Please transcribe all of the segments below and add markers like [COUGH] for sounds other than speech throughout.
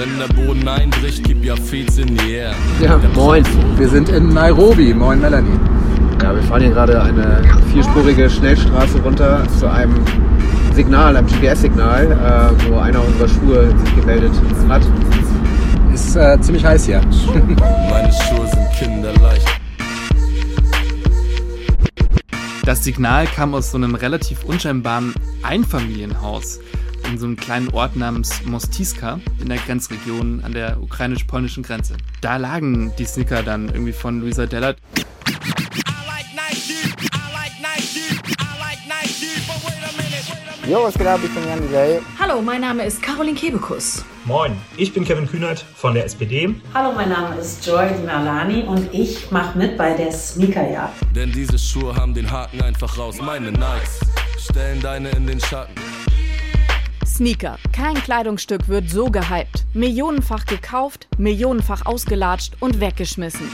Wenn der Boden einbricht, gib ja Feeds in die Air. Ja, moin. Wir sind in Nairobi. Moin, Melanie. Ja, wir fahren hier gerade eine vierspurige Schnellstraße runter zu einem Signal, einem GPS-Signal, äh, wo einer unserer Schuhe sich gemeldet hat. Ist äh, ziemlich heiß hier. [LAUGHS] Meine Schuhe sind kinderleicht. Das Signal kam aus so einem relativ unscheinbaren Einfamilienhaus in so einem kleinen Ort namens Mostiska in der Grenzregion an der ukrainisch-polnischen Grenze. Da lagen die Sneaker dann irgendwie von Luisa Dellert. Jo, was geht ab? Ich bin Jan Delay. Hallo, mein Name ist Caroline Kebekus. Moin, ich bin Kevin Kühnert von der SPD. Hallo, mein Name ist Joy Nalani und ich mache mit bei der Sneakerjagd. Denn diese Schuhe haben den Haken einfach raus. Meine Nikes stellen deine in den Schatten. Sneaker. Kein Kleidungsstück wird so gehypt. Millionenfach gekauft, millionenfach ausgelatscht und weggeschmissen.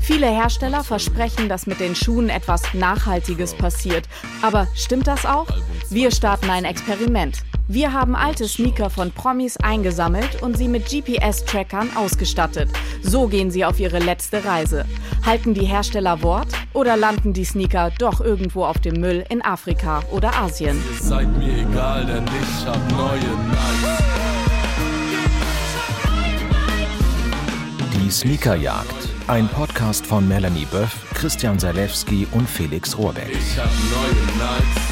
Viele Hersteller versprechen, dass mit den Schuhen etwas Nachhaltiges passiert. Aber stimmt das auch? Wir starten ein Experiment. Wir haben alte Sneaker von Promis eingesammelt und sie mit GPS-Trackern ausgestattet. So gehen sie auf ihre letzte Reise. Halten die Hersteller Wort oder landen die Sneaker doch irgendwo auf dem Müll in Afrika oder Asien? Ihr seid mir egal, denn ich hab neue Nikes. Die Sneakerjagd. Ein Podcast von Melanie Böff, Christian Salewski und Felix Rohrbeck. Ich hab neue Nikes.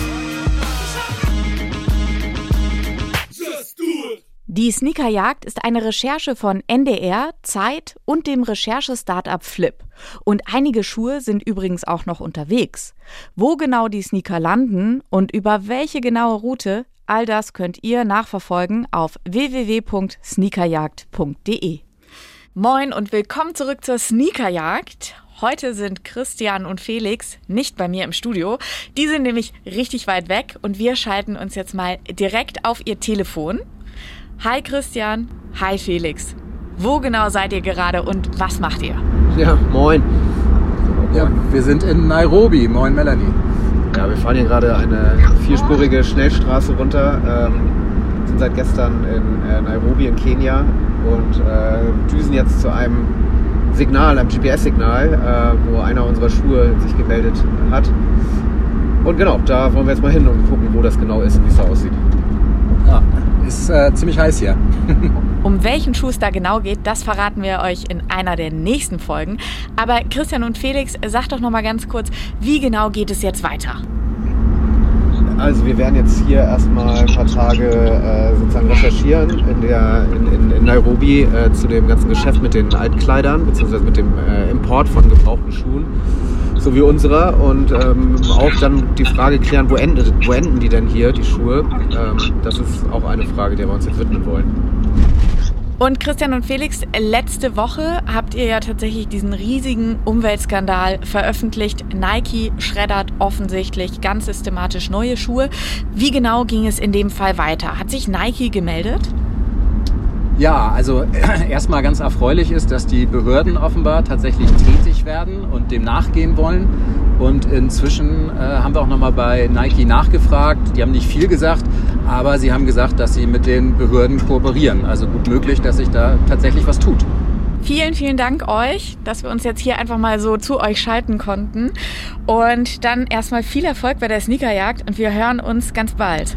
Die Sneakerjagd ist eine Recherche von NDR, Zeit und dem Recherche-Startup Flip. Und einige Schuhe sind übrigens auch noch unterwegs. Wo genau die Sneaker landen und über welche genaue Route, all das könnt ihr nachverfolgen auf www.sneakerjagd.de. Moin und willkommen zurück zur Sneakerjagd. Heute sind Christian und Felix nicht bei mir im Studio. Die sind nämlich richtig weit weg und wir schalten uns jetzt mal direkt auf ihr Telefon. Hi Christian, hi Felix. Wo genau seid ihr gerade und was macht ihr? Ja, moin. Ja, wir sind in Nairobi. Moin, Melanie. Ja, wir fahren hier gerade eine vierspurige Schnellstraße runter. Ähm, sind seit gestern in äh, Nairobi in Kenia und äh, düsen jetzt zu einem Signal, einem GPS-Signal, äh, wo einer unserer Schuhe sich gemeldet hat. Und genau, da wollen wir jetzt mal hin und gucken, wo das genau ist und wie es da aussieht. Ist äh, ziemlich heiß hier. [LAUGHS] Um welchen Schuh es da genau geht, das verraten wir euch in einer der nächsten Folgen. Aber Christian und Felix, sagt doch noch mal ganz kurz, wie genau geht es jetzt weiter? Also wir werden jetzt hier erstmal ein paar Tage äh, sozusagen recherchieren in, der, in, in, in Nairobi äh, zu dem ganzen Geschäft mit den Altkleidern beziehungsweise mit dem äh, Import von gebrauchten Schuhen, so wie unserer und ähm, auch dann die Frage klären, wo, endet, wo enden die denn hier, die Schuhe? Ähm, das ist auch eine Frage, der wir uns jetzt widmen wollen. Und Christian und Felix, letzte Woche habt ihr ja tatsächlich diesen riesigen Umweltskandal veröffentlicht. Nike schreddert offensichtlich ganz systematisch neue Schuhe. Wie genau ging es in dem Fall weiter? Hat sich Nike gemeldet? Ja, also [CLEARS THROAT] erstmal ganz erfreulich ist, dass die Behörden offenbar tatsächlich tätig werden und dem nachgehen wollen. Und inzwischen äh, haben wir auch nochmal bei Nike nachgefragt. Die haben nicht viel gesagt, aber sie haben gesagt, dass sie mit den Behörden kooperieren. Also gut möglich, dass sich da tatsächlich was tut. Vielen, vielen Dank euch, dass wir uns jetzt hier einfach mal so zu euch schalten konnten. Und dann erstmal viel Erfolg bei der Sneakerjagd und wir hören uns ganz bald.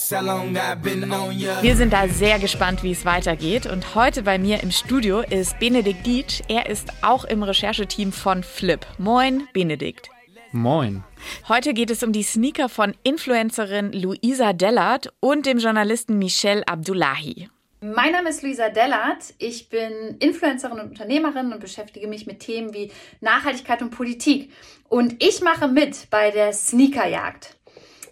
Wir sind da sehr gespannt, wie es weitergeht. Und heute bei mir im Studio ist Benedikt Dietsch. Er ist auch im Rechercheteam von Flip. Moin, Benedikt. Moin. Heute geht es um die Sneaker von Influencerin Luisa Dellert und dem Journalisten Michel Abdullahi. Mein Name ist Luisa Dellert. Ich bin Influencerin und Unternehmerin und beschäftige mich mit Themen wie Nachhaltigkeit und Politik. Und ich mache mit bei der Sneakerjagd.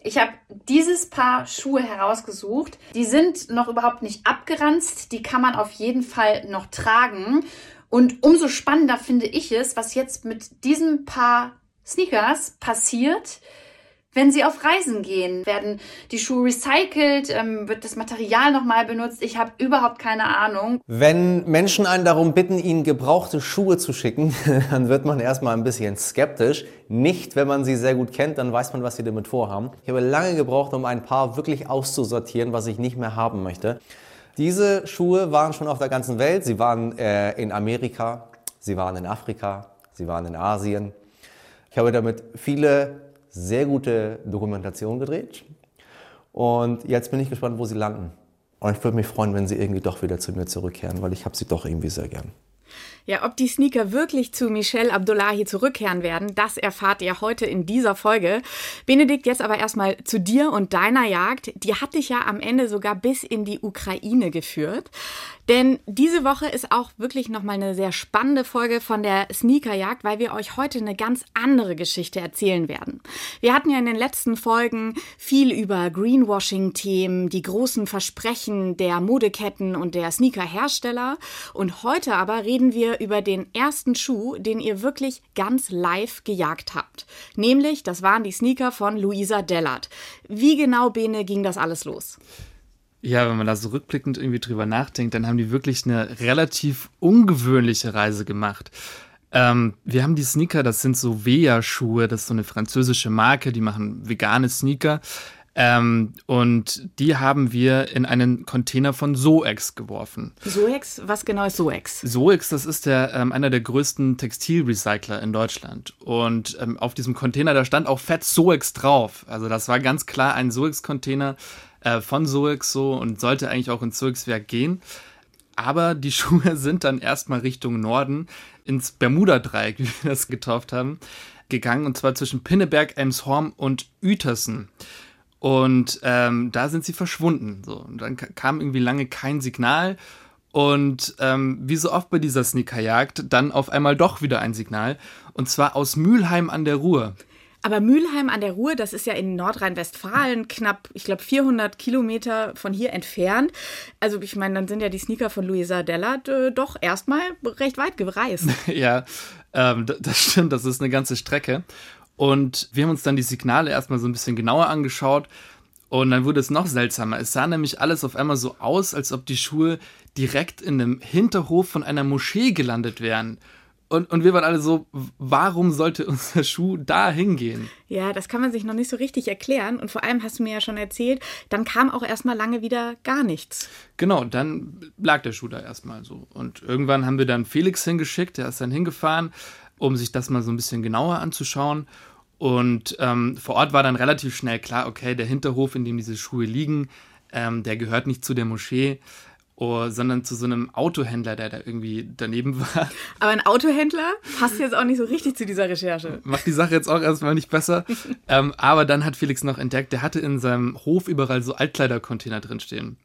Ich habe dieses Paar Schuhe herausgesucht. Die sind noch überhaupt nicht abgeranzt. Die kann man auf jeden Fall noch tragen. Und umso spannender finde ich es, was jetzt mit diesem Paar Sneakers passiert, wenn sie auf Reisen gehen, werden die Schuhe recycelt, ähm, wird das Material nochmal benutzt. Ich habe überhaupt keine Ahnung. Wenn Menschen einen darum bitten, ihnen gebrauchte Schuhe zu schicken, [LAUGHS] dann wird man erstmal ein bisschen skeptisch. Nicht, wenn man sie sehr gut kennt, dann weiß man, was sie damit vorhaben. Ich habe lange gebraucht, um ein paar wirklich auszusortieren, was ich nicht mehr haben möchte. Diese Schuhe waren schon auf der ganzen Welt. Sie waren äh, in Amerika, sie waren in Afrika, sie waren in Asien. Ich habe damit viele sehr gute Dokumentation gedreht. Und jetzt bin ich gespannt, wo sie landen. Und ich würde mich freuen, wenn sie irgendwie doch wieder zu mir zurückkehren, weil ich habe sie doch irgendwie sehr gern. Ja, ob die Sneaker wirklich zu Michelle Abdullahi zurückkehren werden, das erfahrt ihr heute in dieser Folge. Benedikt, jetzt aber erstmal zu dir und deiner Jagd. Die hat dich ja am Ende sogar bis in die Ukraine geführt. Denn diese Woche ist auch wirklich nochmal eine sehr spannende Folge von der Sneakerjagd, weil wir euch heute eine ganz andere Geschichte erzählen werden. Wir hatten ja in den letzten Folgen viel über Greenwashing-Themen, die großen Versprechen der Modeketten und der Sneaker-Hersteller. Und heute aber reden wir über den ersten Schuh, den ihr wirklich ganz live gejagt habt. Nämlich, das waren die Sneaker von Luisa Dellert. Wie genau, Bene, ging das alles los? Ja, wenn man da so rückblickend irgendwie drüber nachdenkt, dann haben die wirklich eine relativ ungewöhnliche Reise gemacht. Ähm, wir haben die Sneaker, das sind so Vea-Schuhe, das ist so eine französische Marke, die machen vegane Sneaker. Ähm, und die haben wir in einen Container von Soex geworfen. Soex? Was genau ist Soex? Soex, das ist der, ähm, einer der größten Textilrecycler in Deutschland. Und ähm, auf diesem Container, da stand auch fett Soex drauf. Also das war ganz klar ein Soex-Container äh, von Soex so und sollte eigentlich auch ins Soex-Werk gehen. Aber die [LAUGHS] Schuhe sind dann erstmal Richtung Norden ins Bermuda-Dreieck, wie wir das getauft haben, gegangen. Und zwar zwischen Pinneberg, Elmshorn und Uetersen. Und ähm, da sind sie verschwunden. So. Und dann kam irgendwie lange kein Signal. Und ähm, wie so oft bei dieser Sneakerjagd, dann auf einmal doch wieder ein Signal. Und zwar aus Mülheim an der Ruhr. Aber Mülheim an der Ruhr, das ist ja in Nordrhein-Westfalen knapp, ich glaube, 400 Kilometer von hier entfernt. Also ich meine, dann sind ja die Sneaker von Luisa Dellert äh, doch erstmal recht weit gereist. [LAUGHS] ja, ähm, das stimmt, das ist eine ganze Strecke. Und wir haben uns dann die Signale erstmal so ein bisschen genauer angeschaut. Und dann wurde es noch seltsamer. Es sah nämlich alles auf einmal so aus, als ob die Schuhe direkt in einem Hinterhof von einer Moschee gelandet wären. Und, und wir waren alle so, warum sollte [LAUGHS] unser Schuh da hingehen? Ja, das kann man sich noch nicht so richtig erklären. Und vor allem hast du mir ja schon erzählt, dann kam auch erstmal lange wieder gar nichts. Genau, dann lag der Schuh da erstmal so. Und irgendwann haben wir dann Felix hingeschickt, der ist dann hingefahren, um sich das mal so ein bisschen genauer anzuschauen. Und ähm, vor Ort war dann relativ schnell klar, okay, der Hinterhof, in dem diese Schuhe liegen, ähm, der gehört nicht zu der Moschee oh, sondern zu so einem Autohändler, der da irgendwie daneben [LAUGHS] war. Aber ein Autohändler passt jetzt auch nicht so richtig zu dieser Recherche. Macht die Sache jetzt auch erstmal nicht besser. [LAUGHS] ähm, aber dann hat Felix noch entdeckt, der hatte in seinem Hof überall so Altkleidercontainer drinstehen.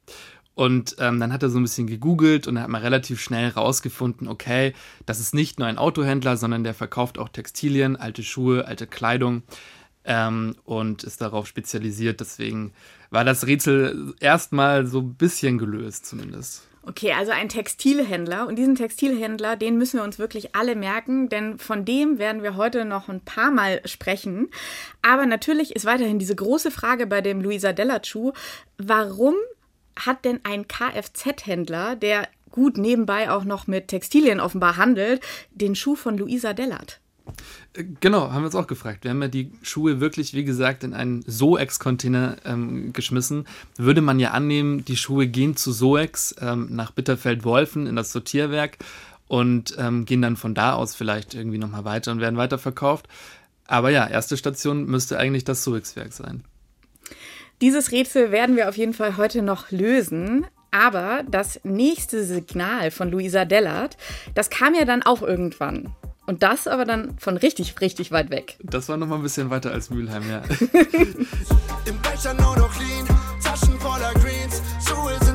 Und ähm, dann hat er so ein bisschen gegoogelt und hat mal relativ schnell rausgefunden, okay, das ist nicht nur ein Autohändler, sondern der verkauft auch Textilien, alte Schuhe, alte Kleidung ähm, und ist darauf spezialisiert. Deswegen war das Rätsel erstmal so ein bisschen gelöst zumindest. Okay, also ein Textilhändler. Und diesen Textilhändler, den müssen wir uns wirklich alle merken, denn von dem werden wir heute noch ein paar Mal sprechen. Aber natürlich ist weiterhin diese große Frage bei dem Luisa Della-Schuh, warum hat denn ein Kfz-Händler, der gut nebenbei auch noch mit Textilien offenbar handelt, den Schuh von Luisa Dellert? Genau, haben wir uns auch gefragt. Wir haben ja die Schuhe wirklich, wie gesagt, in einen Soex-Container ähm, geschmissen. Würde man ja annehmen, die Schuhe gehen zu Soex ähm, nach Bitterfeld-Wolfen in das Sortierwerk und ähm, gehen dann von da aus vielleicht irgendwie nochmal weiter und werden weiterverkauft. Aber ja, erste Station müsste eigentlich das Soex-Werk sein. Dieses Rätsel werden wir auf jeden Fall heute noch lösen. Aber das nächste Signal von Luisa Dellert, das kam ja dann auch irgendwann. Und das aber dann von richtig, richtig weit weg. Das war noch mal ein bisschen weiter als Mülheim, ja. [LAUGHS] [LAUGHS] Im Becher nur noch lean, Taschen voller Greens, Schuhe sind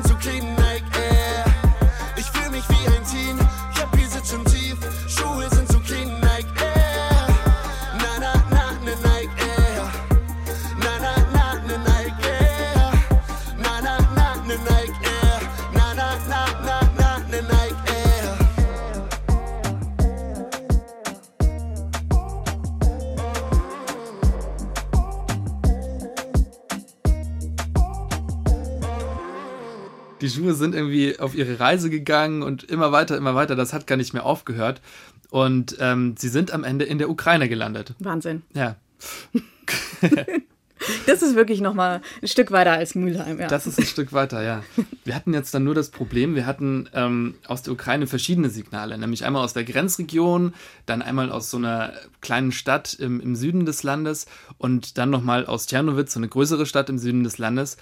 die Schuhe sind irgendwie auf ihre Reise gegangen und immer weiter, immer weiter. Das hat gar nicht mehr aufgehört. Und ähm, sie sind am Ende in der Ukraine gelandet. Wahnsinn. Ja. [LAUGHS] Das ist wirklich nochmal ein Stück weiter als Mülheim, ja. Das ist ein Stück weiter, ja. Wir hatten jetzt dann nur das Problem, wir hatten ähm, aus der Ukraine verschiedene Signale, nämlich einmal aus der Grenzregion, dann einmal aus so einer kleinen Stadt im, im Süden des Landes und dann nochmal aus Tschernowitz, so eine größere Stadt im Süden des Landes.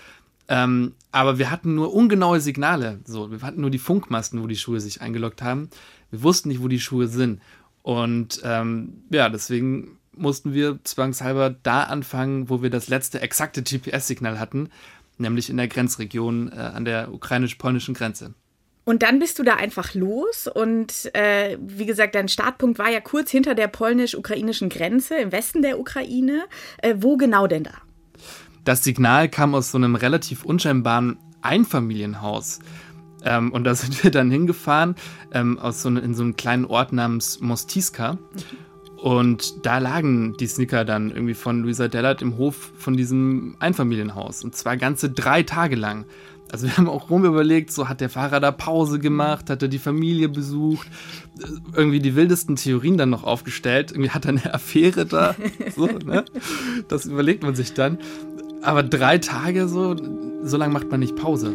Ähm, aber wir hatten nur ungenaue Signale. So, wir hatten nur die Funkmasten, wo die Schuhe sich eingeloggt haben. Wir wussten nicht, wo die Schuhe sind. Und ähm, ja, deswegen mussten wir zwangshalber da anfangen, wo wir das letzte exakte GPS-Signal hatten, nämlich in der Grenzregion äh, an der ukrainisch-polnischen Grenze. Und dann bist du da einfach los und äh, wie gesagt, dein Startpunkt war ja kurz hinter der polnisch-ukrainischen Grenze im Westen der Ukraine. Äh, wo genau denn da? Das Signal kam aus so einem relativ unscheinbaren Einfamilienhaus. Ähm, und da sind wir dann hingefahren, ähm, aus so ne, in so einem kleinen Ort namens Mostiska. Und da lagen die Sneaker dann irgendwie von Luisa Dellert im Hof von diesem Einfamilienhaus. Und zwar ganze drei Tage lang. Also wir haben auch rum überlegt, so hat der Fahrer da Pause gemacht, hat er die Familie besucht, irgendwie die wildesten Theorien dann noch aufgestellt. Irgendwie hat er eine Affäre da. So, ne? Das überlegt man sich dann. Aber drei Tage so, so lange macht man nicht Pause.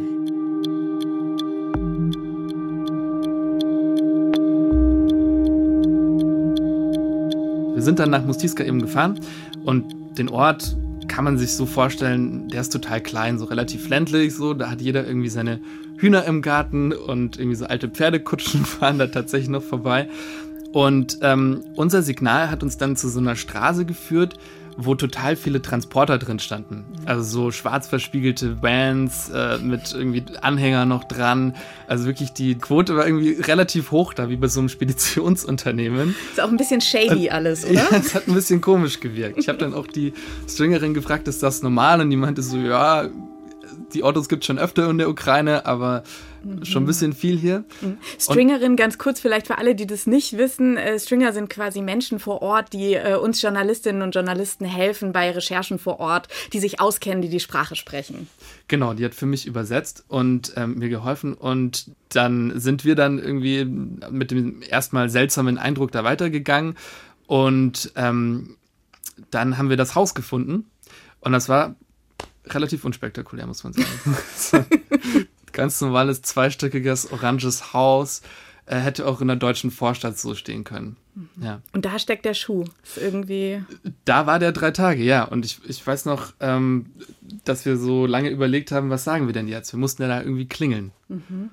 Wir sind dann nach Mustiska eben gefahren und den Ort kann man sich so vorstellen, der ist total klein, so relativ ländlich, so. Da hat jeder irgendwie seine Hühner im Garten und irgendwie so alte Pferdekutschen [LAUGHS] fahren da tatsächlich noch vorbei. Und ähm, unser Signal hat uns dann zu so einer Straße geführt, wo total viele Transporter drin standen. Also so schwarz verspiegelte Vans äh, mit irgendwie Anhänger noch dran. Also wirklich die Quote war irgendwie relativ hoch da, wie bei so einem Speditionsunternehmen. Ist auch ein bisschen shady Und, alles, [LAUGHS] oder? Ja, es hat ein bisschen komisch gewirkt. Ich habe dann auch die Stringerin gefragt, ist das normal? Und die meinte so, ja, die Autos gibt es schon öfter in der Ukraine, aber Mhm. Schon ein bisschen viel hier. Mhm. Stringerin, ganz kurz vielleicht für alle, die das nicht wissen. Äh, Stringer sind quasi Menschen vor Ort, die äh, uns Journalistinnen und Journalisten helfen bei Recherchen vor Ort, die sich auskennen, die die Sprache sprechen. Genau, die hat für mich übersetzt und ähm, mir geholfen. Und dann sind wir dann irgendwie mit dem erstmal seltsamen Eindruck da weitergegangen. Und ähm, dann haben wir das Haus gefunden. Und das war relativ unspektakulär, muss man sagen. [LAUGHS] ganz normales zweistöckiges oranges Haus. Äh, hätte auch in der deutschen Vorstadt so stehen können. Mhm. Ja. Und da steckt der Schuh. Ist irgendwie. Da war der drei Tage, ja. Und ich, ich weiß noch, ähm, dass wir so lange überlegt haben, was sagen wir denn jetzt? Wir mussten ja da irgendwie klingeln. Mhm.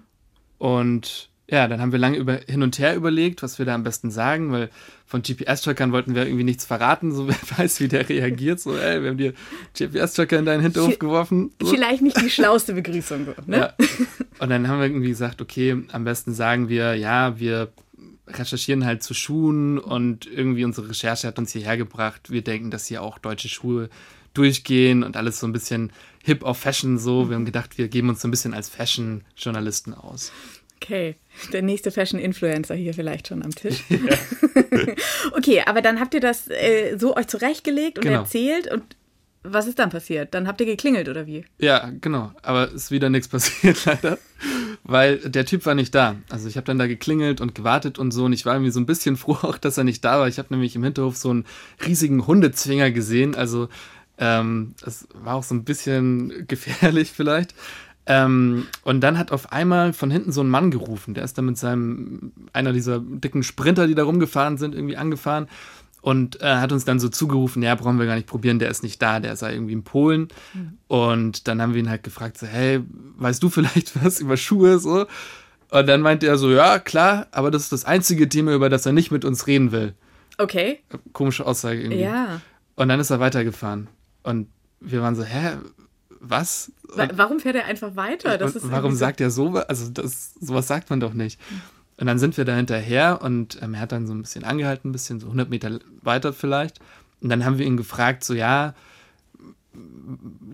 Und ja, dann haben wir lange über, hin und her überlegt, was wir da am besten sagen, weil von GPS-Trackern wollten wir irgendwie nichts verraten, so [LAUGHS] wer weiß, wie der reagiert. So, ey, wir haben dir GPS-Tracker in deinen Hinterhof geworfen. So. Vielleicht nicht die schlauste Begrüßung, ne? Ja. Und dann haben wir irgendwie gesagt, okay, am besten sagen wir, ja, wir recherchieren halt zu Schuhen und irgendwie unsere Recherche hat uns hierher gebracht. Wir denken, dass hier auch deutsche Schuhe durchgehen und alles so ein bisschen hip auf Fashion so. Wir haben gedacht, wir geben uns so ein bisschen als Fashion-Journalisten aus. Okay, der nächste Fashion-Influencer hier vielleicht schon am Tisch. Ja. [LAUGHS] okay, aber dann habt ihr das äh, so euch zurechtgelegt und genau. erzählt und was ist dann passiert? Dann habt ihr geklingelt oder wie? Ja, genau. Aber ist wieder nichts [LAUGHS] passiert leider, weil der Typ war nicht da. Also ich habe dann da geklingelt und gewartet und so und ich war irgendwie so ein bisschen froh [LAUGHS] auch, dass er nicht da war. Ich habe nämlich im Hinterhof so einen riesigen Hundezwinger gesehen. Also ähm, das war auch so ein bisschen gefährlich vielleicht. Ähm, und dann hat auf einmal von hinten so ein Mann gerufen. Der ist dann mit seinem, einer dieser dicken Sprinter, die da rumgefahren sind, irgendwie angefahren und äh, hat uns dann so zugerufen, ja, brauchen wir gar nicht probieren, der ist nicht da, der sei irgendwie in Polen. Mhm. Und dann haben wir ihn halt gefragt, so, hey, weißt du vielleicht [LAUGHS] was über Schuhe so? Und dann meinte er so, ja, klar, aber das ist das einzige Thema, über das er nicht mit uns reden will. Okay. Komische Aussage irgendwie. Ja. Und dann ist er weitergefahren. Und wir waren so, hä, was? Warum fährt er einfach weiter? warum sagt er so? Also das, sowas sagt man doch nicht. Und dann sind wir da hinterher und ähm, er hat dann so ein bisschen angehalten, ein bisschen so 100 Meter weiter vielleicht. Und dann haben wir ihn gefragt, so ja,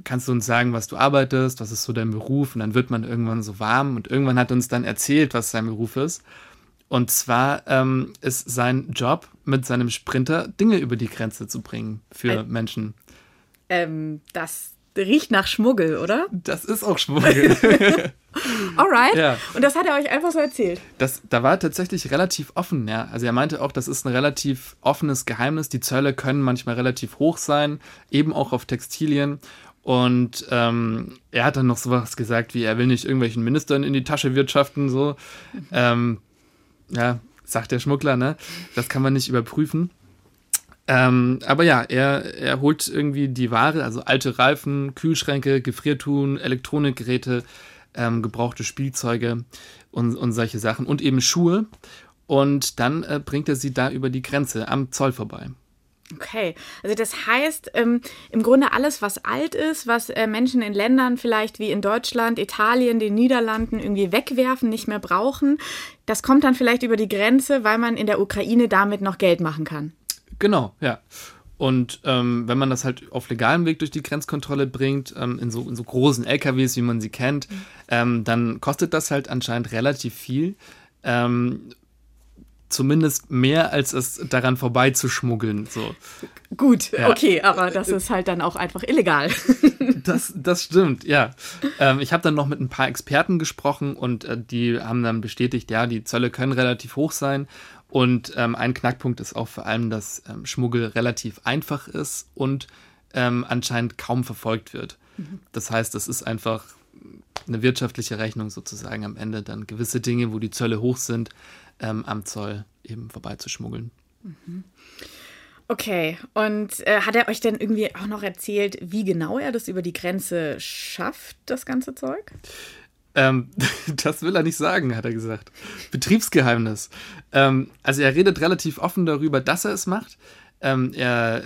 kannst du uns sagen, was du arbeitest, was ist so dein Beruf? Und dann wird man irgendwann so warm und irgendwann hat uns dann erzählt, was sein Beruf ist. Und zwar ähm, ist sein Job, mit seinem Sprinter Dinge über die Grenze zu bringen für Ä Menschen. Ähm, das riecht nach Schmuggel, oder? Das ist auch Schmuggel. [LAUGHS] Alright. Ja. Und das hat er euch einfach so erzählt. Das, da war er tatsächlich relativ offen, ja. Also er meinte auch, das ist ein relativ offenes Geheimnis. Die Zölle können manchmal relativ hoch sein, eben auch auf Textilien. Und ähm, er hat dann noch sowas gesagt, wie er will nicht irgendwelchen Ministern in die Tasche wirtschaften, so. Ähm, ja, sagt der Schmuggler, ne? Das kann man nicht überprüfen. Ähm, aber ja, er, er holt irgendwie die Ware, also alte Reifen, Kühlschränke, Gefriertun, Elektronikgeräte, ähm, gebrauchte Spielzeuge und, und solche Sachen und eben Schuhe. Und dann äh, bringt er sie da über die Grenze am Zoll vorbei. Okay, also das heißt, ähm, im Grunde alles, was alt ist, was äh, Menschen in Ländern vielleicht wie in Deutschland, Italien, den Niederlanden irgendwie wegwerfen, nicht mehr brauchen, das kommt dann vielleicht über die Grenze, weil man in der Ukraine damit noch Geld machen kann. Genau, ja. Und ähm, wenn man das halt auf legalem Weg durch die Grenzkontrolle bringt, ähm, in, so, in so großen LKWs, wie man sie kennt, mhm. ähm, dann kostet das halt anscheinend relativ viel. Ähm, zumindest mehr, als es daran vorbeizuschmuggeln. So. Gut, ja. okay, aber das ist halt dann auch einfach illegal. [LAUGHS] das, das stimmt, ja. Ähm, ich habe dann noch mit ein paar Experten gesprochen und äh, die haben dann bestätigt, ja, die Zölle können relativ hoch sein. Und ähm, ein Knackpunkt ist auch vor allem, dass ähm, Schmuggel relativ einfach ist und ähm, anscheinend kaum verfolgt wird. Mhm. Das heißt, es ist einfach eine wirtschaftliche Rechnung sozusagen am Ende dann gewisse Dinge, wo die Zölle hoch sind, ähm, am Zoll eben vorbeizuschmuggeln. Mhm. Okay, und äh, hat er euch denn irgendwie auch noch erzählt, wie genau er das über die Grenze schafft, das ganze Zeug? Ähm, [LAUGHS] das will er nicht sagen, hat er gesagt. Betriebsgeheimnis. Ähm, also er redet relativ offen darüber, dass er es macht. Ähm, er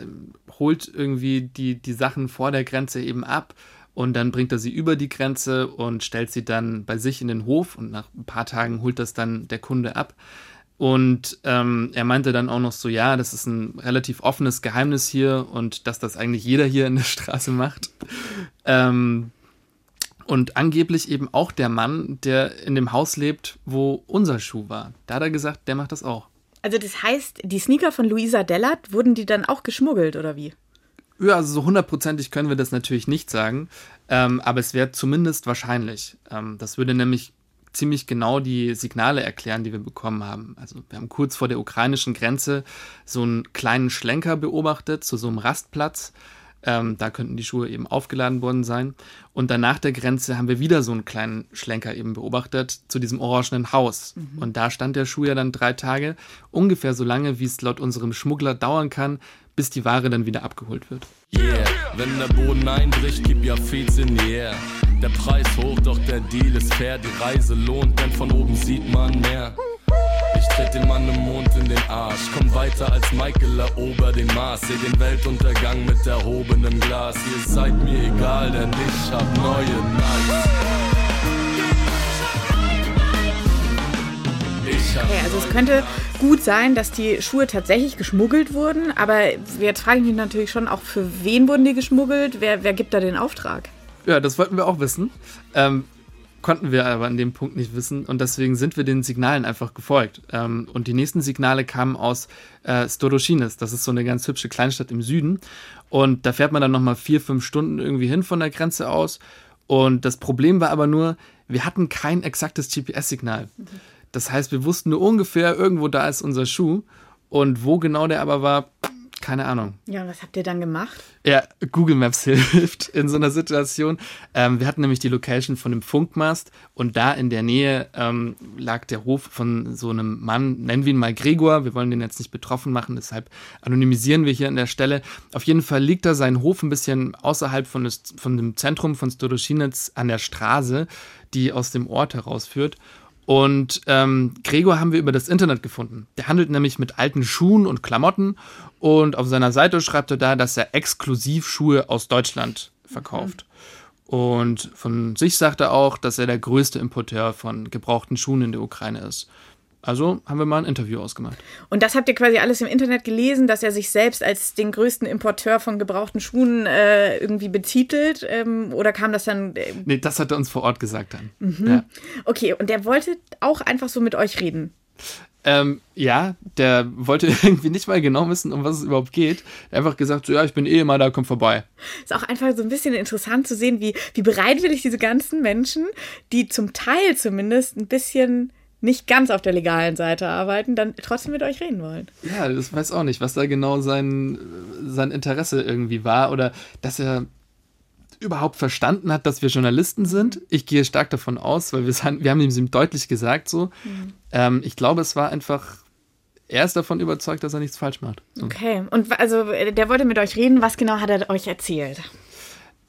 holt irgendwie die, die Sachen vor der Grenze eben ab und dann bringt er sie über die Grenze und stellt sie dann bei sich in den Hof und nach ein paar Tagen holt das dann der Kunde ab. Und ähm, er meinte dann auch noch so, ja, das ist ein relativ offenes Geheimnis hier und dass das eigentlich jeder hier in der Straße macht. Ähm, und angeblich eben auch der Mann, der in dem Haus lebt, wo unser Schuh war. Da hat er gesagt, der macht das auch. Also das heißt, die Sneaker von Luisa Dellert, wurden die dann auch geschmuggelt oder wie? Ja, also so hundertprozentig können wir das natürlich nicht sagen, ähm, aber es wäre zumindest wahrscheinlich. Ähm, das würde nämlich ziemlich genau die Signale erklären, die wir bekommen haben. Also wir haben kurz vor der ukrainischen Grenze so einen kleinen Schlenker beobachtet zu so einem Rastplatz. Ähm, da könnten die Schuhe eben aufgeladen worden sein. Und dann nach der Grenze haben wir wieder so einen kleinen Schlenker eben beobachtet zu diesem orangenen Haus. Mhm. Und da stand der Schuh ja dann drei Tage, ungefähr so lange, wie es laut unserem Schmuggler dauern kann, bis die Ware dann wieder abgeholt wird. Yeah, wenn der Boden einbricht, gib ja Feeds in die Air. Der Preis hoch, doch der Deal ist fair. Die Reise lohnt, denn von oben sieht man mehr. Ich tritt den Mann im Mond in den Arsch. Komm weiter als Michael erober den Mars. Seh den Weltuntergang mit erhobenem Glas. Ihr seid mir egal, denn ich hab neue Nights. Okay, also es könnte gut sein, dass die Schuhe tatsächlich geschmuggelt wurden, aber jetzt frage ich mich natürlich schon auch, für wen wurden die geschmuggelt? Wer, wer gibt da den Auftrag? Ja, das wollten wir auch wissen. Ähm, konnten wir aber an dem Punkt nicht wissen und deswegen sind wir den Signalen einfach gefolgt. Ähm, und die nächsten Signale kamen aus äh, Storoshines. Das ist so eine ganz hübsche Kleinstadt im Süden. Und da fährt man dann nochmal vier, fünf Stunden irgendwie hin von der Grenze aus. Und das Problem war aber nur, wir hatten kein exaktes GPS-Signal. Mhm. Das heißt, wir wussten nur ungefähr, irgendwo da ist unser Schuh. Und wo genau der aber war, keine Ahnung. Ja, und was habt ihr dann gemacht? Ja, Google Maps [LAUGHS] hilft in so einer Situation. Ähm, wir hatten nämlich die Location von dem Funkmast und da in der Nähe ähm, lag der Hof von so einem Mann, nennen wir ihn mal Gregor. Wir wollen den jetzt nicht betroffen machen, deshalb anonymisieren wir hier an der Stelle. Auf jeden Fall liegt da sein Hof ein bisschen außerhalb von, des, von dem Zentrum von Stodoschinitz an der Straße, die aus dem Ort herausführt. Und ähm, Gregor haben wir über das Internet gefunden. Der handelt nämlich mit alten Schuhen und Klamotten und auf seiner Seite schreibt er da, dass er exklusiv Schuhe aus Deutschland verkauft. Mhm. Und von sich sagt er auch, dass er der größte Importeur von gebrauchten Schuhen in der Ukraine ist. Also haben wir mal ein Interview ausgemacht. Und das habt ihr quasi alles im Internet gelesen, dass er sich selbst als den größten Importeur von gebrauchten Schuhen äh, irgendwie betitelt? Ähm, oder kam das dann. Äh nee, das hat er uns vor Ort gesagt dann. Mhm. Ja. Okay, und der wollte auch einfach so mit euch reden. Ähm, ja, der wollte [LAUGHS] irgendwie nicht mal genau wissen, um was es überhaupt geht. Er hat einfach gesagt, so ja, ich bin eh immer da, komm vorbei. Ist auch einfach so ein bisschen interessant zu sehen, wie, wie bereitwillig diese ganzen Menschen, die zum Teil zumindest ein bisschen nicht ganz auf der legalen Seite arbeiten, dann trotzdem mit euch reden wollen. Ja, das weiß auch nicht, was da genau sein, sein Interesse irgendwie war oder dass er überhaupt verstanden hat, dass wir Journalisten sind. Ich gehe stark davon aus, weil wir, wir haben ihm deutlich gesagt so. Mhm. Ähm, ich glaube, es war einfach, er ist davon überzeugt, dass er nichts falsch macht. So. Okay, und also der wollte mit euch reden. Was genau hat er euch erzählt?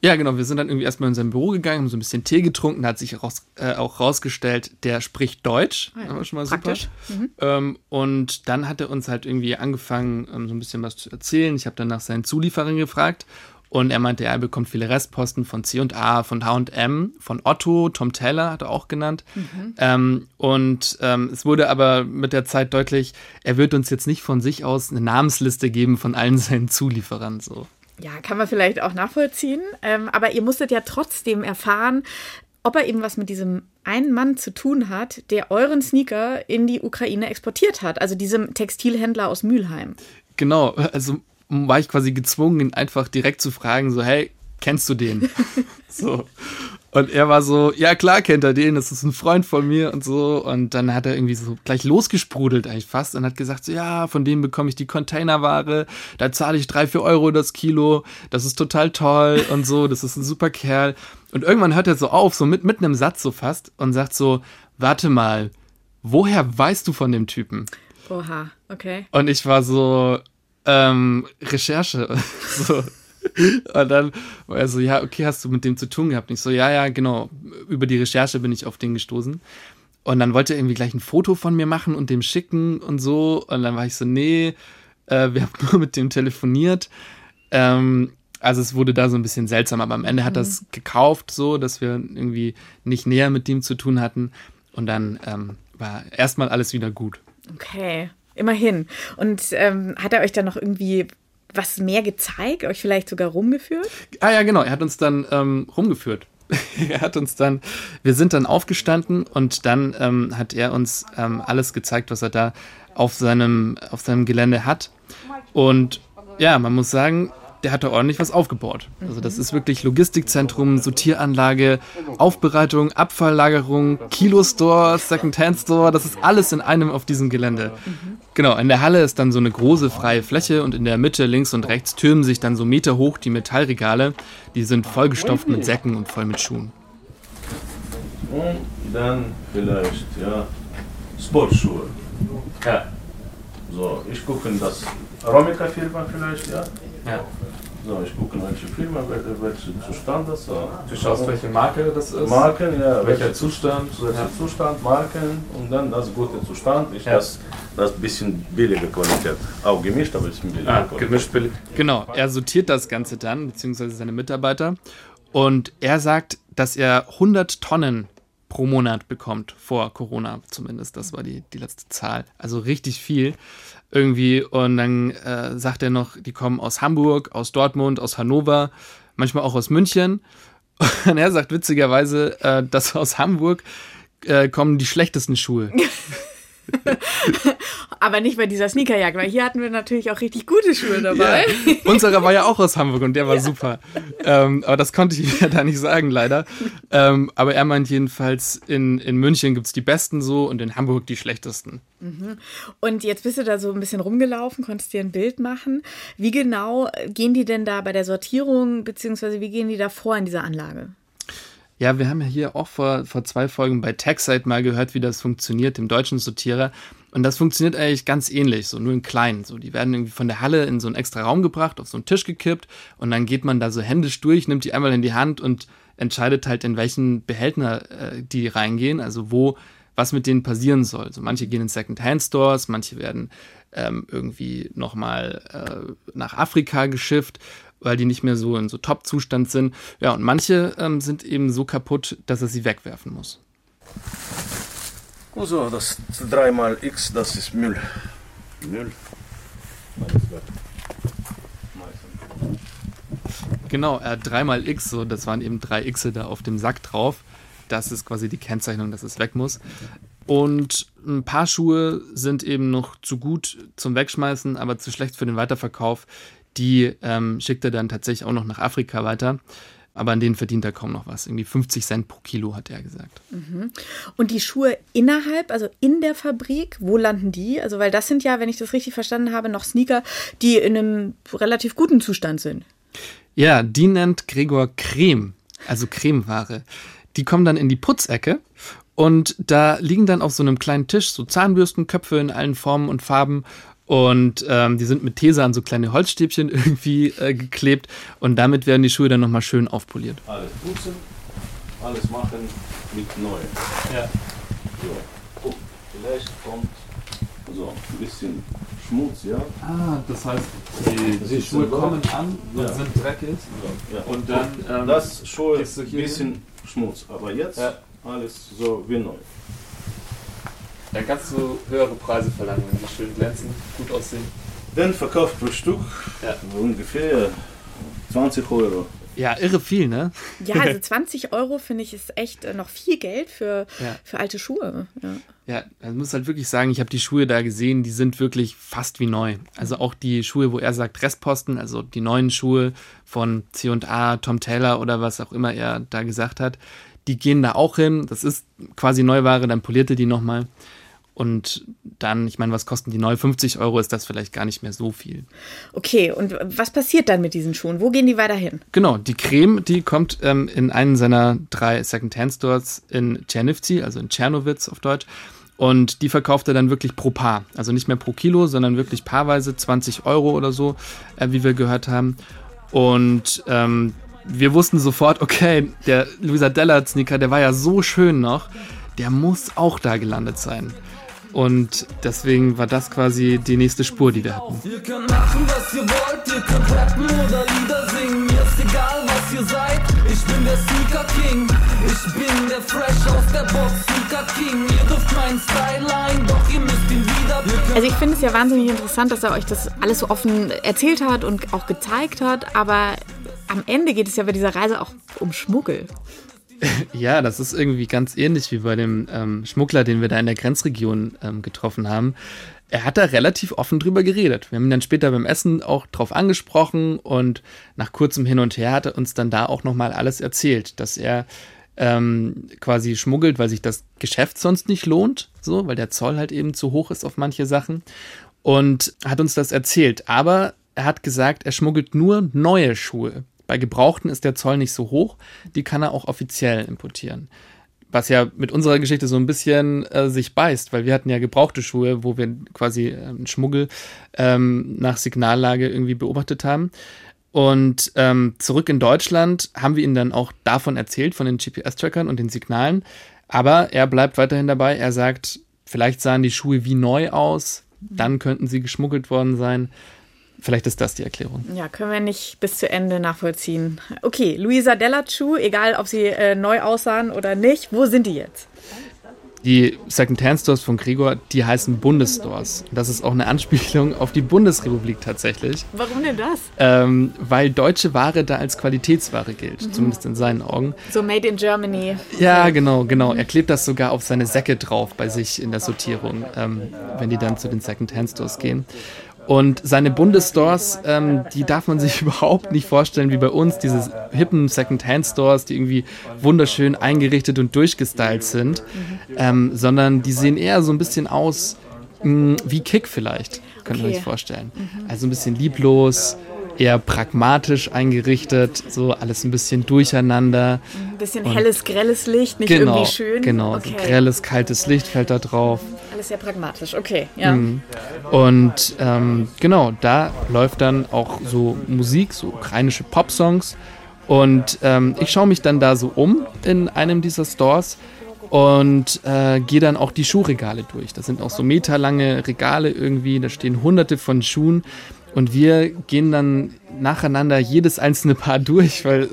Ja, genau. Wir sind dann irgendwie erstmal in sein Büro gegangen, haben so ein bisschen Tee getrunken. Da hat sich raus, äh, auch rausgestellt, der spricht Deutsch. Ah, ja. schon mal Praktisch. super. Mhm. Ähm, und dann hat er uns halt irgendwie angefangen, ähm, so ein bisschen was zu erzählen. Ich habe dann nach seinen Zulieferern gefragt. Und er meinte, er bekommt viele Restposten von C&A, von H&M, von Otto, Tom Taylor hat er auch genannt. Mhm. Ähm, und ähm, es wurde aber mit der Zeit deutlich, er wird uns jetzt nicht von sich aus eine Namensliste geben von allen seinen Zulieferern. So. Ja, kann man vielleicht auch nachvollziehen. Ähm, aber ihr musstet ja trotzdem erfahren, ob er eben was mit diesem einen Mann zu tun hat, der euren Sneaker in die Ukraine exportiert hat. Also diesem Textilhändler aus Mülheim. Genau, also war ich quasi gezwungen, ihn einfach direkt zu fragen, so, hey, kennst du den? [LAUGHS] so. Und er war so, ja klar kennt er den, das ist ein Freund von mir und so. Und dann hat er irgendwie so gleich losgesprudelt eigentlich fast und hat gesagt, so, ja, von dem bekomme ich die Containerware, da zahle ich drei, vier Euro das Kilo, das ist total toll und so, das ist ein super Kerl. Und irgendwann hört er so auf, so mit, mit einem Satz so fast und sagt so, warte mal, woher weißt du von dem Typen? Oha, okay. Und ich war so, ähm, Recherche. [LAUGHS] so. Und dann war er so, ja, okay, hast du mit dem zu tun gehabt? Und ich so, ja, ja, genau. Über die Recherche bin ich auf den gestoßen. Und dann wollte er irgendwie gleich ein Foto von mir machen und dem schicken und so. Und dann war ich so, nee, äh, wir haben [LAUGHS] nur mit dem telefoniert. Ähm, also es wurde da so ein bisschen seltsam, aber am Ende hat mhm. das gekauft, so, dass wir irgendwie nicht näher mit dem zu tun hatten. Und dann ähm, war erstmal alles wieder gut. Okay, immerhin. Und ähm, hat er euch dann noch irgendwie was mehr gezeigt, euch vielleicht sogar rumgeführt? Ah ja, genau. Er hat uns dann ähm, rumgeführt. [LAUGHS] er hat uns dann, wir sind dann aufgestanden und dann ähm, hat er uns ähm, alles gezeigt, was er da auf seinem, auf seinem Gelände hat. Und ja, man muss sagen, der hat da ordentlich was aufgebaut. Also das ist wirklich Logistikzentrum, Sortieranlage, Aufbereitung, Abfalllagerung, Kilo-Store, Second-Hand-Store, das ist alles in einem auf diesem Gelände. Genau, in der Halle ist dann so eine große freie Fläche und in der Mitte links und rechts türmen sich dann so Meter hoch die Metallregale, die sind vollgestopft mit Säcken und voll mit Schuhen. Und dann vielleicht, ja, Sportschuhe. Ja. So, ich gucke in das Romika-Firma vielleicht, ja. Ja. So, ich gucke, welche Firma, welcher Zustand das ist. Du schaust, welche Marke das ist? Marken, ja. Welcher Zustand? Welcher ja. Zustand, Marken und dann das gute Zustand. Ich ja. das, das bisschen billige Qualität. Auch gemischt, aber ein bisschen billige ah, Qualität. Gemischt billig. Genau, er sortiert das Ganze dann, beziehungsweise seine Mitarbeiter. Und er sagt, dass er 100 Tonnen pro Monat bekommt, vor Corona zumindest. Das war die, die letzte Zahl. Also richtig viel irgendwie. Und dann äh, sagt er noch, die kommen aus Hamburg, aus Dortmund, aus Hannover, manchmal auch aus München. [LAUGHS] Und er sagt witzigerweise, äh, dass aus Hamburg äh, kommen die schlechtesten Schuhe. [LAUGHS] [LAUGHS] Aber nicht bei dieser Sneakerjagd, weil hier hatten wir natürlich auch richtig gute Schuhe dabei. Ja. [LAUGHS] Unserer war ja auch aus Hamburg und der war ja. super. Ähm, aber das konnte ich [LAUGHS] ja da nicht sagen, leider. Ähm, aber er meint jedenfalls, in, in München gibt es die besten so und in Hamburg die schlechtesten. Mhm. Und jetzt bist du da so ein bisschen rumgelaufen, konntest dir ein Bild machen. Wie genau gehen die denn da bei der Sortierung, beziehungsweise wie gehen die da vor in dieser Anlage? Ja, wir haben ja hier auch vor, vor zwei Folgen bei TechSite mal gehört, wie das funktioniert, dem deutschen Sortierer. Und das funktioniert eigentlich ganz ähnlich, so nur in klein. So, die werden irgendwie von der Halle in so einen extra Raum gebracht, auf so einen Tisch gekippt und dann geht man da so händisch durch, nimmt die einmal in die Hand und entscheidet halt, in welchen Behälter äh, die reingehen, also wo was mit denen passieren soll. So manche gehen in Second-Hand-Stores, manche werden ähm, irgendwie nochmal äh, nach Afrika geschifft weil die nicht mehr so in so Top-Zustand sind. Ja, und manche ähm, sind eben so kaputt, dass er sie wegwerfen muss. So, das 3 mal X, das ist Müll. Müll. Genau, er hat 3 mal X, so, das waren eben drei Xe da auf dem Sack drauf. Das ist quasi die Kennzeichnung, dass es weg muss. Und ein paar Schuhe sind eben noch zu gut zum Wegschmeißen, aber zu schlecht für den Weiterverkauf. Die ähm, schickt er dann tatsächlich auch noch nach Afrika weiter aber an denen verdient er kaum noch was. Irgendwie 50 Cent pro Kilo, hat er gesagt. Mhm. Und die Schuhe innerhalb, also in der Fabrik, wo landen die? Also, weil das sind ja, wenn ich das richtig verstanden habe, noch Sneaker, die in einem relativ guten Zustand sind. Ja, die nennt Gregor Creme, also Cremeware. Die kommen dann in die Putzecke und da liegen dann auf so einem kleinen Tisch so Zahnbürstenköpfe in allen Formen und Farben und ähm, die sind mit Tesa an so kleine Holzstäbchen [LAUGHS] irgendwie äh, geklebt. Und damit werden die Schuhe dann nochmal schön aufpoliert. Alles putzen, alles machen mit neu. Ja. So, guck, vielleicht kommt so ein bisschen Schmutz, ja. Ah, das heißt, die, die Schuhe kommen an und ja. sind dreckig. Ja. Ja. Und dann. Ähm, das Schuhe ist ein bisschen hin? Schmutz, aber jetzt alles so wie neu. Dann kannst du höhere Preise verlangen, wenn die schön glänzen, gut aussehen. Dann verkauft pro Stück ja. ungefähr 20 Euro. Ja, irre viel, ne? Ja, [LAUGHS] also 20 Euro finde ich ist echt äh, noch viel Geld für, ja. für alte Schuhe. Ja, ja man muss halt wirklich sagen, ich habe die Schuhe da gesehen, die sind wirklich fast wie neu. Also auch die Schuhe, wo er sagt Restposten, also die neuen Schuhe von C&A, Tom Taylor oder was auch immer er da gesagt hat, die gehen da auch hin. Das ist quasi Neuware, dann poliert er die nochmal. Und dann, ich meine, was kosten die neu? 50 Euro ist das vielleicht gar nicht mehr so viel. Okay, und was passiert dann mit diesen Schuhen? Wo gehen die weiter hin? Genau, die Creme, die kommt ähm, in einen seiner drei Second-Hand-Stores in Czernivtsi, also in Tschernowitz auf Deutsch. Und die verkauft er dann wirklich pro Paar. Also nicht mehr pro Kilo, sondern wirklich paarweise 20 Euro oder so, äh, wie wir gehört haben. Und ähm, wir wussten sofort, okay, der Luisa Della Sneaker, der war ja so schön noch, der muss auch da gelandet sein. Und deswegen war das quasi die nächste Spur, die wir hatten. Ihr könnt machen, was ihr wollt, ihr könnt rappen oder Lieder singen. Mir ist egal, was ihr seid. Ich bin der Sneaker King. Ich bin der Fresh aus der Box Sneaker King. Ihr dürft meinen Style ein, doch ihr müsst ihn wieder. Also ich finde es ja wahnsinnig interessant, dass er euch das alles so offen erzählt hat und auch gezeigt hat. Aber am Ende geht es ja bei dieser Reise auch um Schmuggel. [LAUGHS] Ja, das ist irgendwie ganz ähnlich wie bei dem ähm, Schmuggler, den wir da in der Grenzregion ähm, getroffen haben. Er hat da relativ offen drüber geredet. Wir haben ihn dann später beim Essen auch drauf angesprochen und nach kurzem Hin und Her hat er uns dann da auch nochmal alles erzählt, dass er ähm, quasi schmuggelt, weil sich das Geschäft sonst nicht lohnt, so, weil der Zoll halt eben zu hoch ist auf manche Sachen und hat uns das erzählt. Aber er hat gesagt, er schmuggelt nur neue Schuhe. Bei Gebrauchten ist der Zoll nicht so hoch, die kann er auch offiziell importieren. Was ja mit unserer Geschichte so ein bisschen äh, sich beißt, weil wir hatten ja gebrauchte Schuhe, wo wir quasi äh, einen Schmuggel ähm, nach Signallage irgendwie beobachtet haben. Und ähm, zurück in Deutschland haben wir ihn dann auch davon erzählt, von den GPS-Trackern und den Signalen. Aber er bleibt weiterhin dabei. Er sagt, vielleicht sahen die Schuhe wie neu aus, dann könnten sie geschmuggelt worden sein. Vielleicht ist das die Erklärung. Ja, können wir nicht bis zu Ende nachvollziehen. Okay, Luisa Delachu, egal ob sie äh, neu aussahen oder nicht, wo sind die jetzt? Die Second-Hand-Stores von Gregor, die heißen Bundesstores. Das ist auch eine Anspielung auf die Bundesrepublik tatsächlich. Warum denn das? Ähm, weil deutsche Ware da als Qualitätsware gilt, mhm. zumindest in seinen Augen. So made in Germany. Ja, genau, genau. Er klebt das sogar auf seine Säcke drauf bei sich in der Sortierung, ähm, wenn die dann zu den Second-Hand-Stores gehen. Und seine Bundesstores, ähm, die darf man sich [LAUGHS] überhaupt nicht vorstellen wie bei uns, diese hippen Second-Hand-Stores, die irgendwie wunderschön eingerichtet und durchgestylt sind, ähm, sondern die sehen eher so ein bisschen aus mh, mm, wie Kick vielleicht, könnt okay. ihr euch vorstellen. Mhm. Also ein bisschen lieblos, eher pragmatisch eingerichtet, so alles ein bisschen durcheinander. Ein bisschen helles, grelles Licht, nicht genau, irgendwie schön. Genau, okay. so grelles, kaltes Licht fällt da drauf. Alles sehr pragmatisch, okay, ja. Mhm. Und ähm, genau, da läuft dann auch so Musik, so ukrainische Popsongs. Und ähm, ich schaue mich dann da so um in einem dieser Stores und äh, gehe dann auch die Schuhregale durch. Das sind auch so meterlange Regale irgendwie, da stehen hunderte von Schuhen und wir gehen dann nacheinander jedes einzelne Paar [LAUGHS] durch, weil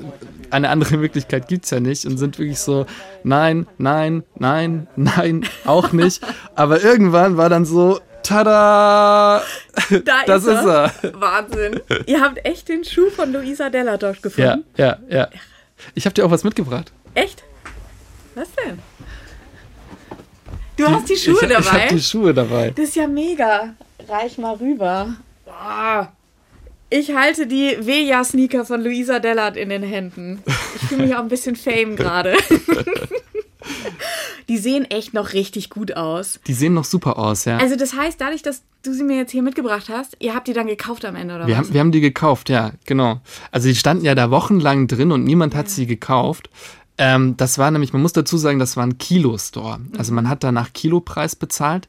eine andere [LAUGHS] Möglichkeit gibt es ja nicht und sind wirklich so, nein, nein, nein, nein, auch nicht. Aber irgendwann war dann so, tada! Da [LAUGHS] das ist er. ist er. Wahnsinn. Ihr habt echt den Schuh von Luisa Della dort gefunden? Ja, ja, ja. Ich habe dir auch was mitgebracht. Echt? Was denn? Du hast die Schuhe ich, dabei? Ich habe die Schuhe dabei. Das ist ja mega. Reich mal rüber. Boah. Ich halte die Veja-Sneaker von Luisa Dellert in den Händen. Ich fühle mich auch ein bisschen Fame gerade. [LAUGHS] die sehen echt noch richtig gut aus. Die sehen noch super aus, ja. Also das heißt, dadurch, dass du sie mir jetzt hier mitgebracht hast, ihr habt die dann gekauft am Ende, oder wir was? Haben, wir haben die gekauft, ja, genau. Also die standen ja da wochenlang drin und niemand hat sie gekauft. Ähm, das war nämlich, man muss dazu sagen, das war ein Kilo-Store. Also man hat da nach Kilopreis bezahlt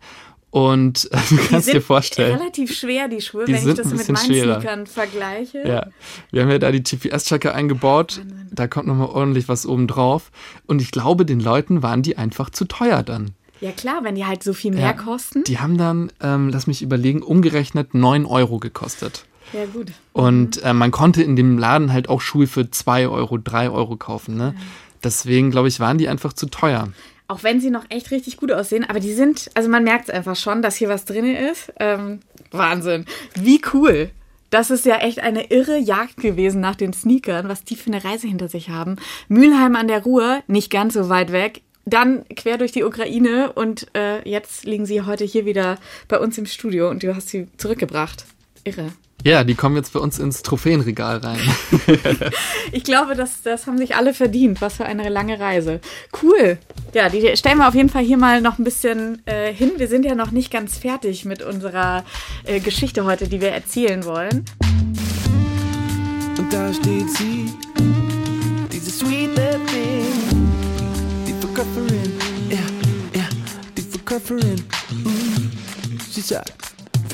und [LAUGHS] äh, du kannst dir vorstellen. relativ schwer, die Schuhe, die wenn ich sind das mit meinen schwerer. Sneakern vergleiche. Ja, wir haben ja da die GPS-Tracker eingebaut. Da kommt nochmal ordentlich was oben drauf. Und ich glaube, den Leuten waren die einfach zu teuer dann. Ja klar, wenn die halt so viel mehr Ja, kosten. Die haben dann, ähm, lass mich überlegen, umgerechnet 9 Euro gekostet. Ja gut. Und äh, man konnte in dem Laden halt auch Schuhe für 2 Euro, 3 Euro kaufen. Ne? Deswegen, glaube ich, waren die einfach zu teuer. Auch wenn sie noch echt richtig gut aussehen, aber die sind, also man merkt es einfach schon, dass hier was drin ist. Ähm, Wahnsinn. Wie cool. Das ist ja echt eine irre Jagd gewesen nach den Sneakern, was die für eine Reise hinter sich haben. Mülheim an der Ruhr, nicht ganz so weit weg. Dann quer durch die Ukraine und äh, jetzt liegen sie heute hier wieder bei uns im Studio und du hast sie zurückgebracht. Irre. Ja, die kommen jetzt bei uns ins Trophäenregal rein. [LAUGHS] Ich glaube, das, das haben sich alle verdient. Was für eine lange Reise. Cool. Ja, die stellen wir auf jeden Fall hier mal noch ein bisschen äh, hin. Wir sind ja noch nicht ganz fertig mit unserer äh, Geschichte heute, die wir erzählen wollen. Und da steht sie, diese sweet thing, die Verkäuferin, ja, ja, die Verkäuferin. Mm. Sie sagt,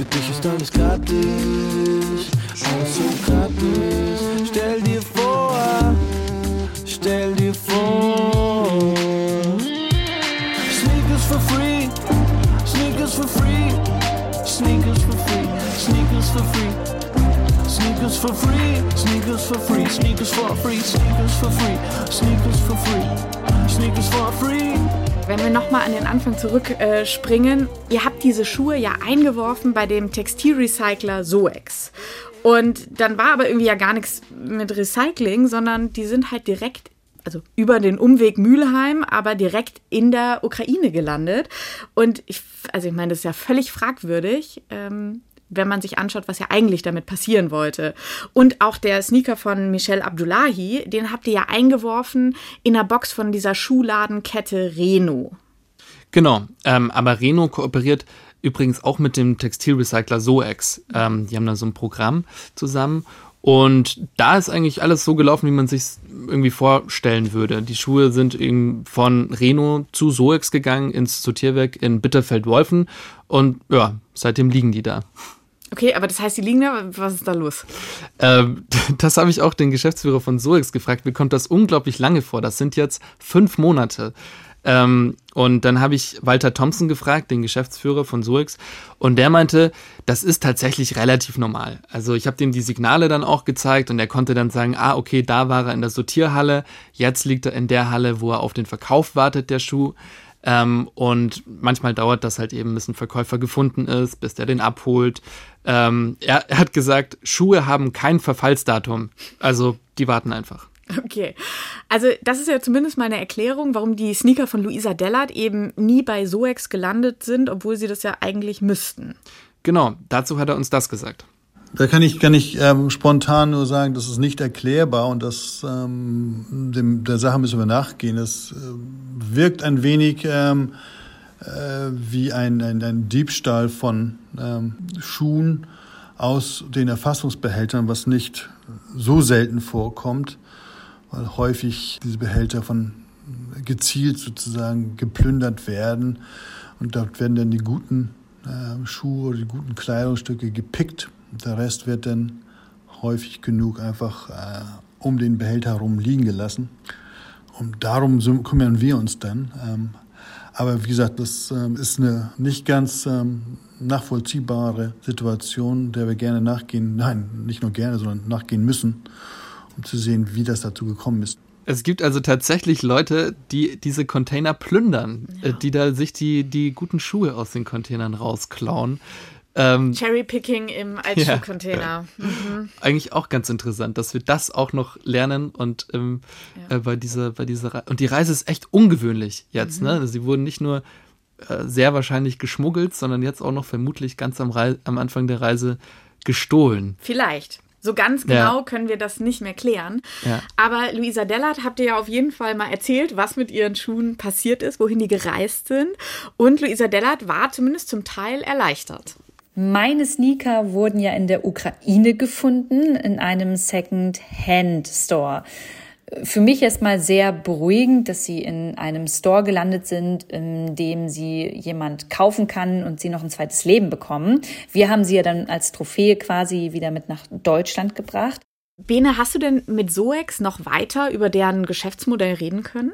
für dich ist alles gratis, alles so gratis. Stell dir vor, stell dir vor. Sneakers for free, sneakers for free, sneakers for free, sneakers for free. Sneakers for free, sneakers for free, sneakers for free, sneakers for free, sneakers for free, sneakers for free. Wenn wir nochmal an den Anfang zurückspringen, äh, ihr habt diese Schuhe ja eingeworfen bei dem Textilrecycler Soex. Und dann war aber irgendwie ja gar nichts mit Recycling, sondern die sind halt direkt, also über den Umweg Mülheim, aber direkt in der Ukraine gelandet. Und ich, also ich meine, das ist ja völlig fragwürdig. Ähm, wenn man sich anschaut, was ja eigentlich damit passieren wollte. Und auch der Sneaker von Michel Abdullahi, den habt ihr ja eingeworfen in der Box von dieser Schuhladenkette Reno. Genau, ähm, aber Reno kooperiert übrigens auch mit dem Textilrecycler Soex. Ähm, die haben da so ein Programm zusammen. Und da ist eigentlich alles so gelaufen, wie man sich irgendwie vorstellen würde. Die Schuhe sind eben von Reno zu Soex gegangen ins Sortierwerk in Bitterfeld-Wolfen. Und ja, seitdem liegen die da. Okay, aber das heißt, die liegen da. Was ist da los? Ähm, [LAUGHS] das habe ich auch den Geschäftsführer von Soex gefragt. Mir kommt das unglaublich lange vor. Das sind jetzt fünf Monate. Ähm, und dann habe ich Walter Thompson gefragt, den Geschäftsführer von Soex, und der meinte, das ist tatsächlich relativ normal. Also ich habe dem die Signale dann auch gezeigt und er konnte dann sagen, ah, okay, da war er in der Sortierhalle, jetzt liegt er in der Halle, wo er auf den Verkauf wartet, der Schuh. Ähm, und manchmal dauert das halt eben, bis ein Verkäufer gefunden ist, bis der den abholt. Ähm, er, er hat gesagt, Schuhe haben kein Verfallsdatum. Also die warten einfach. Okay. Also, das ist ja zumindest mal eine Erklärung, warum die Sneaker von Luisa Dellert eben nie bei Soex gelandet sind, obwohl sie das ja eigentlich müssten. Genau, dazu hat er uns das gesagt. Da kann ich, kann ich ähm, spontan nur sagen, das ist nicht erklärbar und das ähm, dem, der Sache müssen wir nachgehen. Es äh, wirkt ein wenig ähm, äh, wie ein, ein, ein Diebstahl von ähm, Schuhen aus den Erfassungsbehältern, was nicht so selten vorkommt, weil häufig diese Behälter von gezielt sozusagen geplündert werden und dort werden dann die guten äh, Schuhe, die guten Kleidungsstücke gepickt. Der Rest wird dann häufig genug einfach äh, um den Behälter herum liegen gelassen. Und darum kümmern wir uns dann. Ähm, aber wie gesagt, das ähm, ist eine nicht ganz ähm, nachvollziehbare Situation, der wir gerne nachgehen, nein, nicht nur gerne, sondern nachgehen müssen, um zu sehen, wie das dazu gekommen ist. Es gibt also tatsächlich Leute, die diese Container plündern, ja. die da sich die, die guten Schuhe aus den Containern rausklauen. Ähm, Cherrypicking im Altschuhcontainer. Ja, mhm. Eigentlich auch ganz interessant, dass wir das auch noch lernen und ähm, ja. äh, bei dieser, bei dieser Re und die Reise ist echt ungewöhnlich jetzt. Mhm. Ne? Sie wurden nicht nur äh, sehr wahrscheinlich geschmuggelt, sondern jetzt auch noch vermutlich ganz am, Re am Anfang der Reise gestohlen. Vielleicht. So ganz genau ja. können wir das nicht mehr klären. Ja. Aber Luisa Dellert habt ihr ja auf jeden Fall mal erzählt, was mit ihren Schuhen passiert ist, wohin die gereist sind. Und Luisa Dellert war zumindest zum Teil erleichtert. Meine Sneaker wurden ja in der Ukraine gefunden, in einem Second-Hand-Store für mich erstmal sehr beruhigend, dass sie in einem Store gelandet sind, in dem sie jemand kaufen kann und sie noch ein zweites Leben bekommen. Wir haben sie ja dann als Trophäe quasi wieder mit nach Deutschland gebracht. Bene, hast du denn mit Soex noch weiter über deren Geschäftsmodell reden können?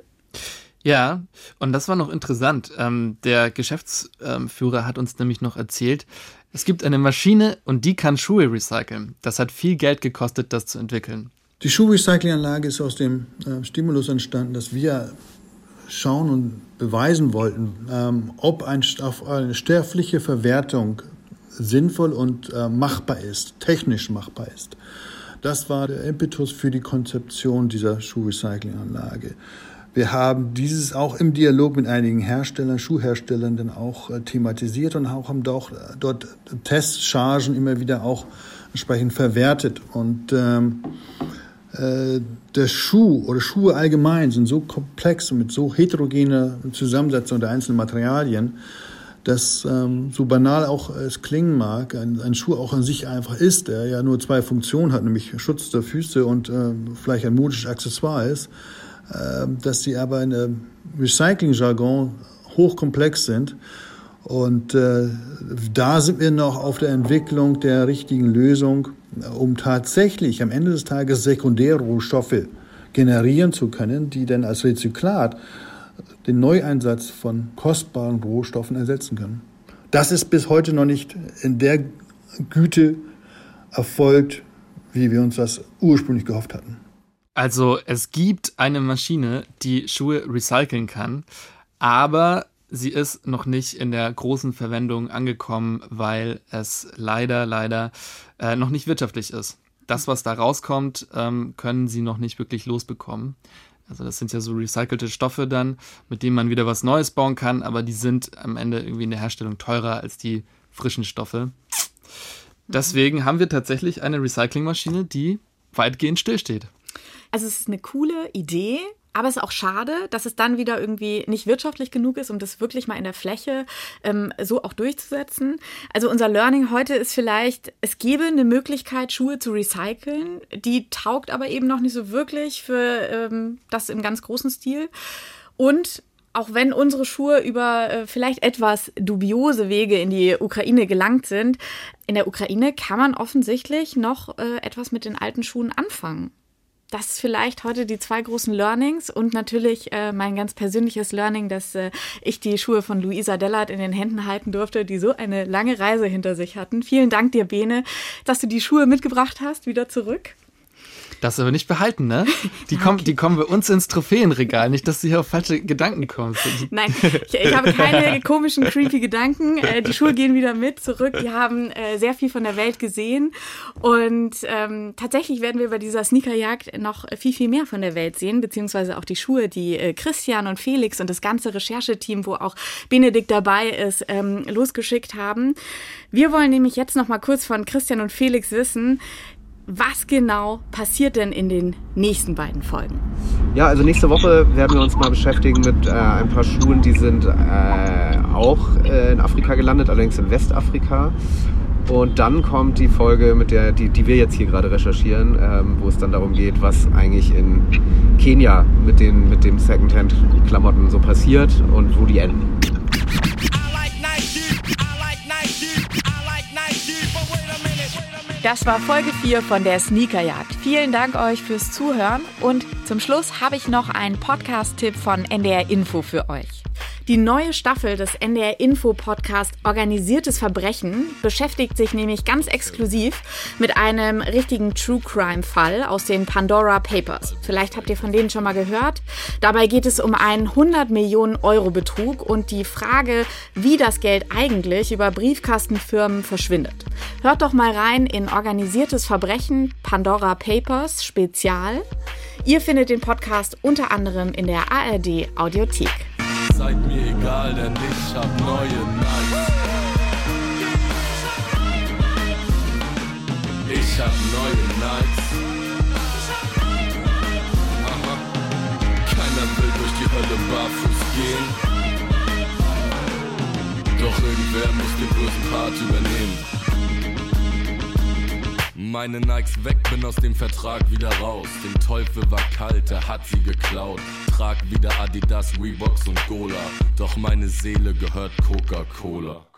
Ja, und das war noch interessant. Ähm, der Geschäftsführer hat uns nämlich noch erzählt, es gibt eine Maschine und die kann Schuhe recyceln. Das hat viel Geld gekostet, das zu entwickeln. Die Schuhrecyclinganlage ist aus dem äh, Stimulus entstanden, dass wir schauen und beweisen wollten, ähm, ob ein, eine stärfliche Verwertung sinnvoll und äh, machbar ist, technisch machbar ist. Das war der Impetus für die Konzeption dieser Schuhrecyclinganlage. Wir haben dieses auch im Dialog mit einigen Herstellern, Schuhherstellern dann auch äh, thematisiert und auch haben dort, dort Testchargen immer wieder auch entsprechend verwertet. Und ähm, äh, der Schuh oder Schuhe allgemein sind so komplex und mit so heterogener Zusammensetzung der einzelnen Materialien, dass ähm, so banal auch es klingen mag, ein, ein, Schuh auch an sich einfach ist, der ja nur zwei Funktionen hat, nämlich Schutz der Füße und äh, vielleicht ein modisches Accessoire ist, äh, dass sie aber in der Recycling-Jargon hochkomplex sind. Und äh, da sind wir noch auf der Entwicklung der richtigen Lösung um tatsächlich am Ende des Tages Sekundärrohstoffe generieren zu können, die dann als Rezyklat den Neueinsatz von kostbaren Rohstoffen ersetzen können. Das ist bis heute noch nicht in der Güte erfolgt, wie wir uns das ursprünglich gehofft hatten. Also es gibt eine Maschine, die Schuhe recyceln kann, aber sie ist noch nicht in der großen Verwendung angekommen, weil es leider, leider äh, noch nicht wirtschaftlich ist. Das, was da rauskommt, ähm, können sie noch nicht wirklich losbekommen. Also das sind ja so recycelte Stoffe dann, mit denen man wieder was Neues bauen kann, aber die sind am Ende irgendwie in der Herstellung teurer als die frischen Stoffe. Deswegen haben wir tatsächlich eine Recyclingmaschine, die weitgehend stillsteht. Also es ist eine coole Idee, aber es ist auch schade, dass es dann wieder irgendwie nicht wirtschaftlich genug ist, um das wirklich mal in der Fläche ähm, so auch durchzusetzen. Also unser Learning heute ist vielleicht, es gäbe eine Möglichkeit, Schuhe zu recyceln. Die taugt aber eben noch nicht so wirklich für ähm, das im ganz großen Stil. Und auch wenn unsere Schuhe über äh, vielleicht etwas dubiose Wege in die Ukraine gelangt sind, in der Ukraine kann man offensichtlich noch äh, etwas mit den alten Schuhen anfangen das vielleicht heute die zwei großen Learnings und natürlich äh, mein ganz persönliches Learning, dass äh, ich die Schuhe von Luisa Dellert in den Händen halten durfte, die so eine lange Reise hinter sich hatten. Vielen Dank dir, Bene, dass du die Schuhe mitgebracht hast, wieder zurück. Das aber nicht behalten, ne? Die, okay. kommen, die kommen bei uns ins Trophäenregal, nicht, dass du hier auf falsche Gedanken kommst. Nein, ich, ich habe keine [LAUGHS] komischen, creepy Gedanken. Äh, die Schuhe gehen wieder mit zurück. Die haben äh, sehr viel von der Welt gesehen. Und ähm, tatsächlich werden wir bei dieser Sneakerjagd noch viel, viel mehr von der Welt sehen, beziehungsweise auch die Schuhe, die äh, Christian und Felix und das ganze Rechercheteam, wo auch Benedikt dabei ist, ähm, losgeschickt haben. Wir wollen nämlich jetzt noch mal kurz von Christian und Felix wissen, was genau passiert denn in den nächsten beiden Folgen? Ja, also nächste Woche werden wir uns mal beschäftigen mit äh, ein paar Schuhen, die sind äh, auch äh, in Afrika gelandet, allerdings in Westafrika. Und dann kommt die Folge, mit der, die, die wir jetzt hier gerade recherchieren, ähm, wo es dann darum geht, was eigentlich in Kenia mit den mit dem Secondhand-Klamotten so passiert und wo die enden. Das war Folge 4 von der Sneakerjagd. Vielen Dank euch fürs Zuhören und zum Schluss habe ich noch einen Podcast-Tipp von NDR Info für euch. Die neue Staffel des NDR Info Podcast Organisiertes Verbrechen beschäftigt sich nämlich ganz exklusiv mit einem richtigen True Crime Fall aus den Pandora Papers. Vielleicht habt ihr von denen schon mal gehört. Dabei geht es um einen 100 Millionen Euro Betrug und die Frage, wie das Geld eigentlich über Briefkastenfirmen verschwindet. Hört doch mal rein in Organisiertes Verbrechen Pandora Papers Spezial. Ihr findet den Podcast unter anderem in der ARD Audiothek. Seid mir egal, denn ich hab neue Nikes. Ich hab neue Nikes. Aha. Keiner will durch die Hölle barfuß gehen. Doch irgendwer muss den bösen Part übernehmen. Meine Nikes weg, bin aus dem Vertrag wieder raus. Dem Teufel war kalt, er hat sie geklaut. Trag wieder Adidas, Reeboks und Gola. Doch meine Seele gehört Coca-Cola.